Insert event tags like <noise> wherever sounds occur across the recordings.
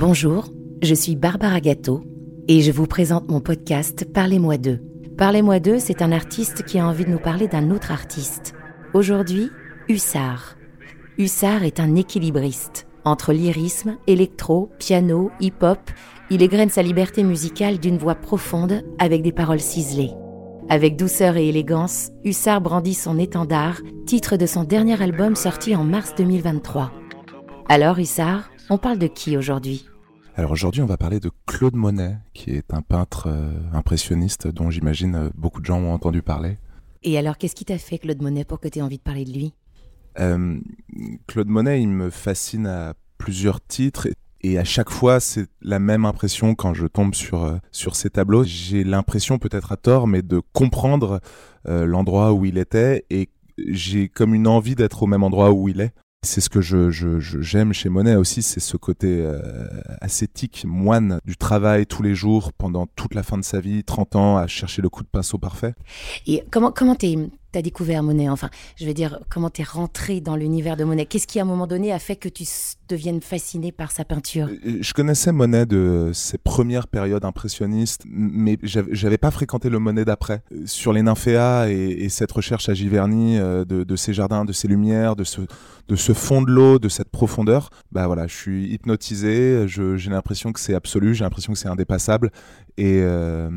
Bonjour, je suis Barbara Gâteau et je vous présente mon podcast Parlez-moi d'eux. Parlez-moi d'eux, c'est un artiste qui a envie de nous parler d'un autre artiste. Aujourd'hui, Hussard. Hussard est un équilibriste. Entre lyrisme, électro, piano, hip-hop, il égrène sa liberté musicale d'une voix profonde avec des paroles ciselées. Avec douceur et élégance, Hussard brandit son étendard, titre de son dernier album sorti en mars 2023. Alors Hussard, on parle de qui aujourd'hui? Alors aujourd'hui, on va parler de Claude Monet, qui est un peintre euh, impressionniste dont j'imagine euh, beaucoup de gens ont entendu parler. Et alors, qu'est-ce qui t'a fait, Claude Monet, pour que tu aies envie de parler de lui? Euh, Claude Monet, il me fascine à plusieurs titres. Et à chaque fois, c'est la même impression quand je tombe sur, sur ces tableaux. J'ai l'impression, peut-être à tort, mais de comprendre l'endroit où il était et j'ai comme une envie d'être au même endroit où il est. C'est ce que je, j'aime chez Monet aussi, c'est ce côté euh, ascétique, moine du travail tous les jours pendant toute la fin de sa vie, 30 ans à chercher le coup de pinceau parfait. Et comment comment t'es t'as découvert Monet Enfin, je veux dire, comment t'es rentré dans l'univers de Monet? Qu'est-ce qui, à un moment donné, a fait que tu deviennes fasciné par sa peinture? Euh, Je connaissais Monet de ses premières périodes impressionnistes, mais j'avais pas fréquenté le Monet d'après. Sur les nymphéas et, cette recherche à Giverny euh, de, de, ces jardins, de ces lumières, de ce, de ce fond de l'eau, de cette profondeur, bah voilà, je suis hypnotisé, j'ai l'impression que c'est absolu, j'ai l'impression que c'est indépassable. Et euh,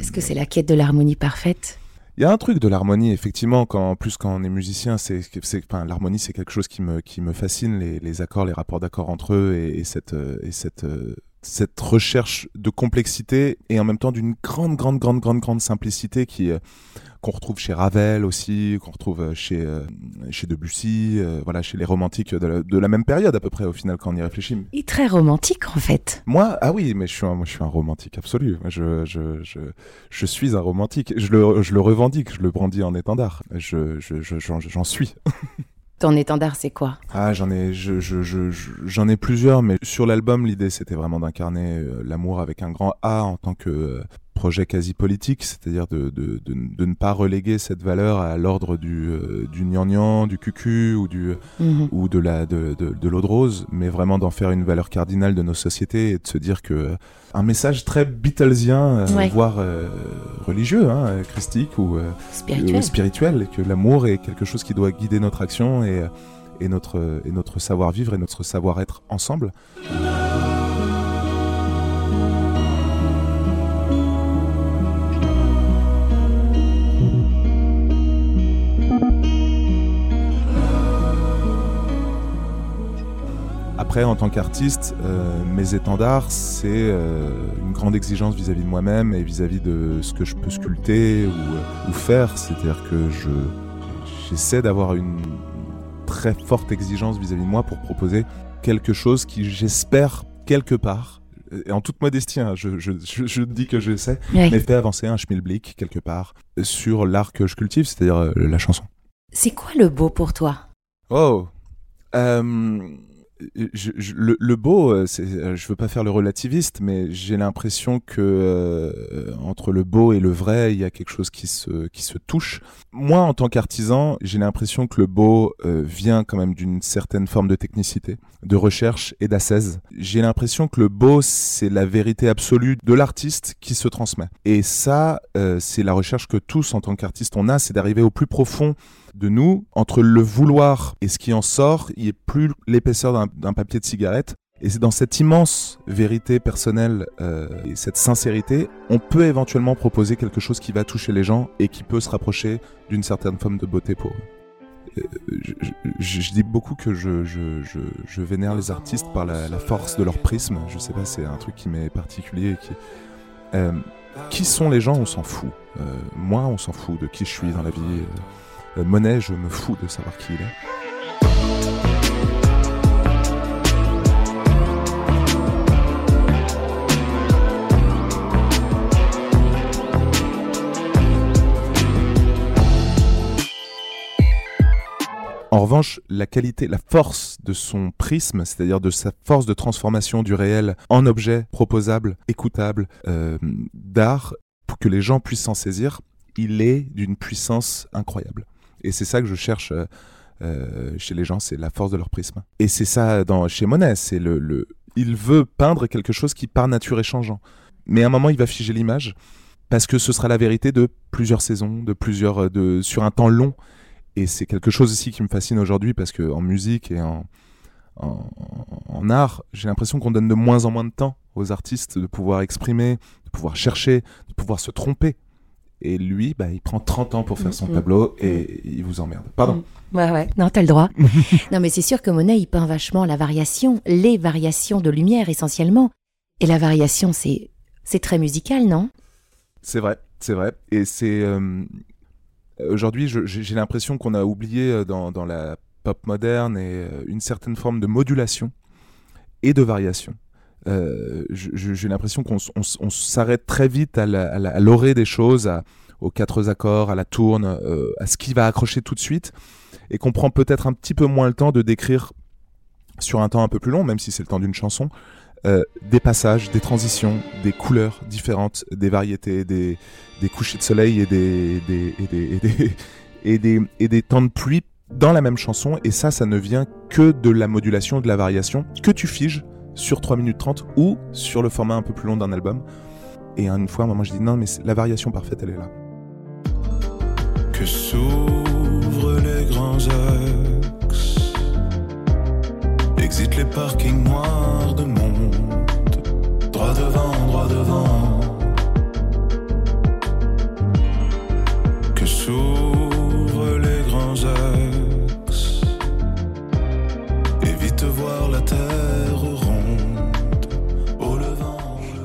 Est-ce que c'est la quête de l'harmonie parfaite? Il y a un truc de l'harmonie, effectivement, quand, en plus quand on est musicien, c'est, c'est, enfin, l'harmonie c'est quelque chose qui me, fascine, les, accords, les rapports d'accords entre eux et, et cette, euh, et cette, euh, cette recherche de complexité et en même temps d'une grande, grande, grande, grande, grande simplicité qui euh, qu'on retrouve chez Ravel aussi, qu'on retrouve chez chez Debussy, voilà, chez les romantiques de la, même période à peu près au final quand on y réfléchit. Et très romantique en fait. Moi, ah oui, mais je suis un, moi, je suis un romantique absolu. Je, je, je, je suis un romantique. Je le, je le revendique, je le brandis en étendard. Je, je, j'en suis. <laughs> Ton étendard, c'est quoi? Ah, j'en ai, je, je, je, j'en ai plusieurs, mais sur l'album, l'idée, c'était vraiment d'incarner euh, l'amour avec un grand A en tant que euh, projet quasi politique, c'est-à-dire de, de, de, de, ne pas reléguer cette valeur à l'ordre du, euh, du gnangnan, du cucu ou, du, mhm. ou de, la, de, de, l'eau de rose, mais vraiment d'en faire une valeur cardinale de nos sociétés et de se dire que un message très Beatlesien, voire religieux, hein, christique ou spirituel. spirituel, que l'amour est quelque chose qui doit guider notre action et, et notre, et notre savoir-vivre et notre savoir-être ensemble. Après, en tant qu'artiste, euh, mes étendards, c'est euh, une grande exigence vis-à-vis de moi-même et vis-à-vis de ce que je peux sculpter ou, euh, ou faire. C'est-à-dire que je j'essaie d'avoir une très forte exigence vis-à-vis de moi pour proposer quelque chose qui, j'espère, quelque part, et en toute modestie, hein, je, je, je, dis que j'essaie, mais fait avancer un schmilblick quelque part sur l'art que je cultive, c'est-à-dire la chanson. C'est quoi le beau pour toi? Oh le, beau, euh, euh, je veux pas faire le relativiste, mais j'ai l'impression que euh, entre le beau et le vrai, il y a quelque chose qui se qui se touche. Moi, en tant qu'artisan, j'ai l'impression que le beau vient quand même d'une certaine forme de technicité, de recherche et d'assaise. J'ai l'impression que le beau, c'est la vérité absolue de l'artiste qui se transmet. Et ça, c'est la recherche que tous, en tant qu'artistes, on a, c'est d'arriver au plus profond de nous, entre le vouloir et ce qui en sort, il n'y a plus l'épaisseur d'un papier de cigarette. Et c'est dans cette immense vérité personnelle euh, et cette sincérité, on peut éventuellement proposer quelque chose qui va toucher les gens et qui peut se rapprocher d'une certaine forme de beauté pour eux. Euh, je, dis beaucoup que je, vénère les artistes par la, force de leur prisme. Je sais pas, c'est un truc qui m'est particulier. Qui, euh, qui sont les gens On s'en fout. moi, on s'en fout de qui je suis dans la vie. Euh, Monet, je me fous de savoir qui il est. En revanche, la qualité, la force de son prisme, c'est-à-dire de sa force de transformation du réel en objet proposable, écoutable, euh, d'art, pour que les gens puissent s'en saisir, il est d'une puissance incroyable. Et c'est ça que je cherche euh, euh, chez les gens, c'est la force de leur prisme. Et c'est ça chez Monet, c'est le, le il veut peindre quelque chose qui par nature est changeant. Mais à un moment, il va figer l'image parce que ce sera la vérité de plusieurs saisons, de plusieurs, de, sur un temps long. Et c'est quelque chose aussi qui me fascine aujourd'hui parce que en musique et en, en, art, j'ai l'impression qu'on donne de moins en moins de temps aux artistes de pouvoir exprimer, de pouvoir chercher, de pouvoir se tromper. Et lui, bah, il prend 30 ans pour faire son mm, mm. tableau et il vous emmerde. Pardon. Mm. Ouais, ouais. Non, t'as le droit. <laughs> non, mais c'est sûr que Monet, il peint vachement la variation, les variations de lumière essentiellement. Et la variation, c'est, c'est très musical, non? C'est vrai, c'est vrai. Et c'est. Euh, aujourd'hui, j'ai l'impression qu'on a oublié euh, dans, la pop moderne et euh, une certaine forme de modulation et de variation. J'ai l'impression qu'on s'arrête très vite à l'orée des choses, aux quatre accords, à la tourne, à ce qui va accrocher tout de suite, et qu'on prend peut-être un petit peu moins le temps de décrire sur un temps un peu plus long, même si c'est le temps d'une chanson, euh, des passages, des transitions, des couleurs différentes, des variétés, des, des couchers de soleil et des, <laughs> et des temps de pluie dans la même chanson. Et ça, ça ne vient que de la modulation, de la variation, que tu figes sur 3 minutes 30 ou sur le format un peu plus long d'un album. Et une fois, à un moment, je dis non, mais la variation parfaite, elle est là. Que s'ouvrent les grands axes, exit les parkings noirs de mon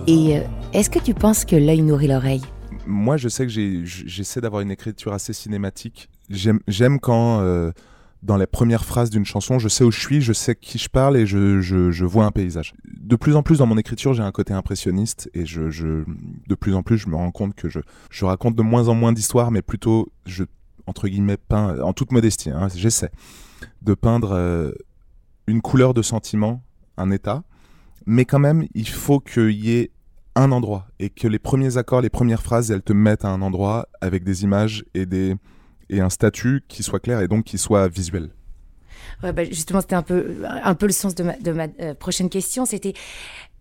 Et euh, est-ce que tu penses que l'œil nourrit l'oreille? Moi, je sais que j'essaie d'avoir une écriture assez cinématique. J'aime quand. Euh, dans les premières phrases d'une chanson, je sais où je suis, je sais qui je parle et je, vois un paysage. De plus en plus dans mon écriture, j'ai un côté impressionniste et de plus en plus, je me rends compte que je, raconte de moins en moins d'histoires, mais plutôt, entre guillemets, peins, en toute modestie, hein, j'essaie de peindre euh, une couleur de sentiment, un état, mais quand même, il faut qu'il y ait un endroit et que les premiers accords, les premières phrases, elles te mettent à un endroit avec des images et des et un statut qui soit clair et donc qui soit visuel. Ouais, bah justement, c'était un peu, un peu le sens de ma, de ma euh, prochaine question. C'était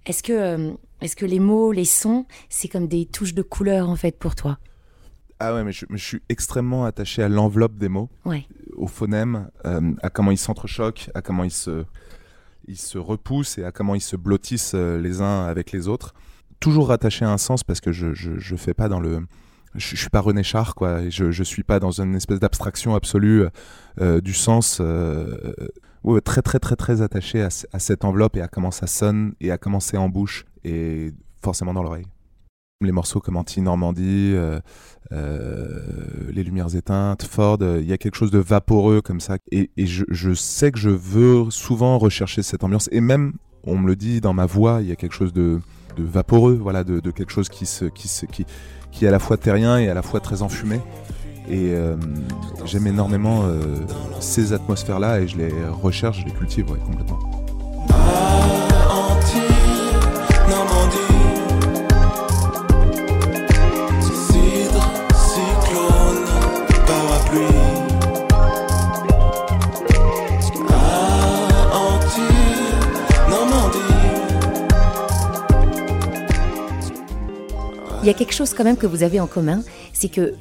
est-ce que, euh, est-ce que les mots, les sons, c'est comme des touches de couleur en fait pour toi? Ah ouais, mais je, je, suis extrêmement attaché à l'enveloppe des mots, ouais. au phonème, euh, à comment ils s'entrechoquent, à comment ils se, ils se repoussent et à comment ils se blottissent les uns avec les autres. Toujours rattaché à un sens parce que je ne fais pas dans le je, je, suis pas René Char, quoi. je, je suis pas dans une espèce d'abstraction absolue euh, du sens. Euh, très, très, très, très attaché à, cette enveloppe et à comment ça sonne et à comment c'est en bouche et forcément dans l'oreille. Les morceaux comme Anti-Normandie, euh, euh, Les Lumières éteintes, Ford, il y a quelque chose de vaporeux comme ça. Et, je, je, sais que je veux souvent rechercher cette ambiance. Et même, on me le dit dans ma voix, il y a quelque chose de, de vaporeux, voilà, de, quelque chose qui se, qui se, qui, qui est à la fois terrien et à la fois très enfumé. Et euh, j'aime énormément euh, ces atmosphères-là et je les recherche, je les cultive complètement. Il y a quelque chose quand même que vous avez en commun, c'est que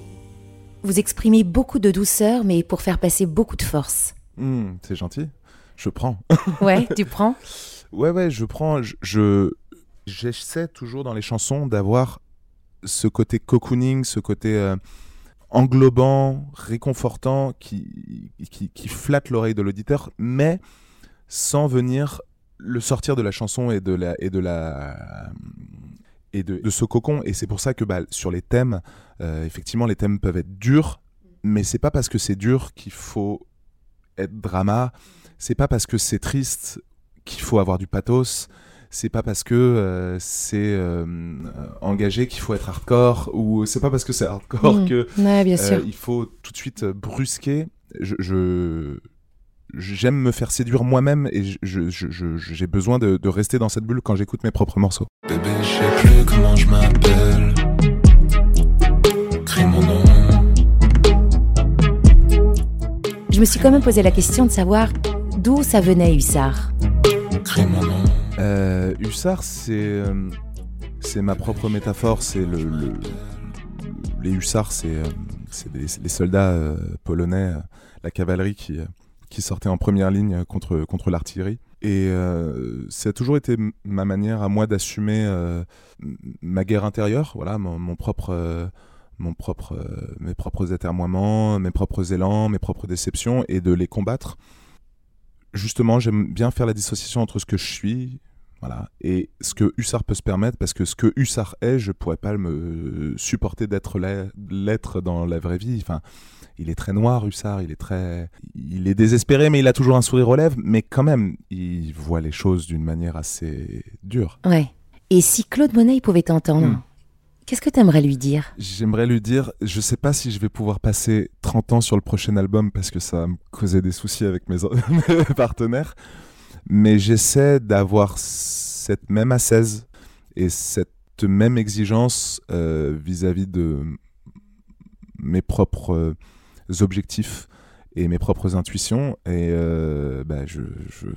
vous exprimez beaucoup de douceur, mais pour faire passer beaucoup de force. Hmm, c'est gentil. Je prends. <laughs> ouais, tu prends Ouais, ouais, je prends. Je, j'essaie toujours dans les chansons d'avoir ce côté cocooning, ce côté euh, englobant, réconfortant, qui, qui, qui flatte l'oreille de l'auditeur, mais sans venir le sortir de la chanson et de la, et de la, et de, ce cocon. Et c'est pour ça que bah, sur les thèmes, euh, effectivement, les thèmes peuvent être durs, mais c'est pas parce que c'est dur qu'il faut être drama. C'est pas parce que c'est triste qu'il faut avoir du pathos. C'est pas parce que euh, c'est euh, engagé qu'il faut être hardcore ou c'est pas parce que c'est hardcore mmh. que bien il faut tout de suite brusquer. je, j'aime me faire séduire moi-même et j'ai besoin de, rester dans cette bulle quand j'écoute mes propres morceaux. Bébé, je sais plus comment je m'appelle. mon nom. Je me suis quand même posé la question de savoir d'où ça venait Hussard. mon nom. Euh, Hussard, c'est euh, c'est ma propre métaphore. C'est le, le- les hussards, c'est les soldats euh, polonais, euh, la cavalerie qui euh, qui sortait en première ligne contre contre l'artillerie. Et euh, ça a toujours été ma manière à moi d'assumer euh, ma guerre intérieure, voilà, mon, propre euh, mon propre, euh, mes propres atermoiements, mes propres élans, mes propres déceptions, et de les combattre. Justement, j'aime bien faire la dissociation entre ce que je suis, voilà, et ce que Hussard peut se permettre, parce que ce que Hussard est, je pourrais pas me supporter d'être l'être dans la vraie vie. Enfin, il est très noir, Hussard, il est très, il est désespéré, mais il a toujours un sourire aux lèvres, mais quand même, il voit les choses d'une manière assez dure. Ouais. Et si Claude Monet pouvait t'entendre, Hmm. qu'est-ce que t'aimerais lui dire? J'aimerais lui dire, je sais pas si je vais pouvoir passer 30 ans sur le prochain album parce que ça va me causer des soucis avec mes <laughs> partenaires, mais j'essaie d'avoir cette même assaise et cette même exigence euh, vis-à-vis de mes propres euh, objectifs et mes propres intuitions et euh, bah, je, je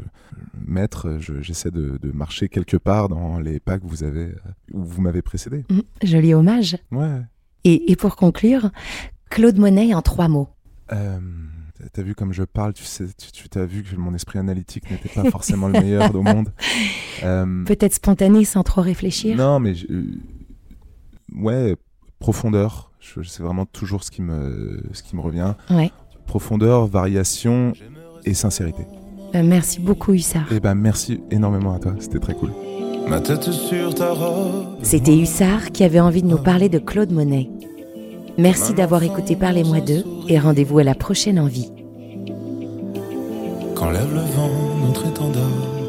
maître je- j'essaie de, de marcher quelque part dans les pas que vous avez où vous m'avez précédé Hmm, Joli hommage. ouais Et, et pour conclure, Claude Monet en trois mots. Euh, T'as vu comme je parle, tu sais, tu tu t'as vu que mon esprit analytique n'était pas forcément le meilleur au monde. <laughs> Euh, Peut-être spontané sans trop réfléchir. non, mais je- euh, ouais, profondeur. je- C'est vraiment toujours ce qui me, ce qui me revient. Ouais. Profondeur, variation et sincérité. Euh, merci beaucoup, Hussard. Et ben merci énormément à toi, c'était très cool. Ma tête sur ta robe. C'était Hussard qui avait envie de nous parler de Claude Monet. Merci d'avoir écouté Parlez-moi d'eux et rendez-vous à la prochaine envie. Quand le vent notre étendard.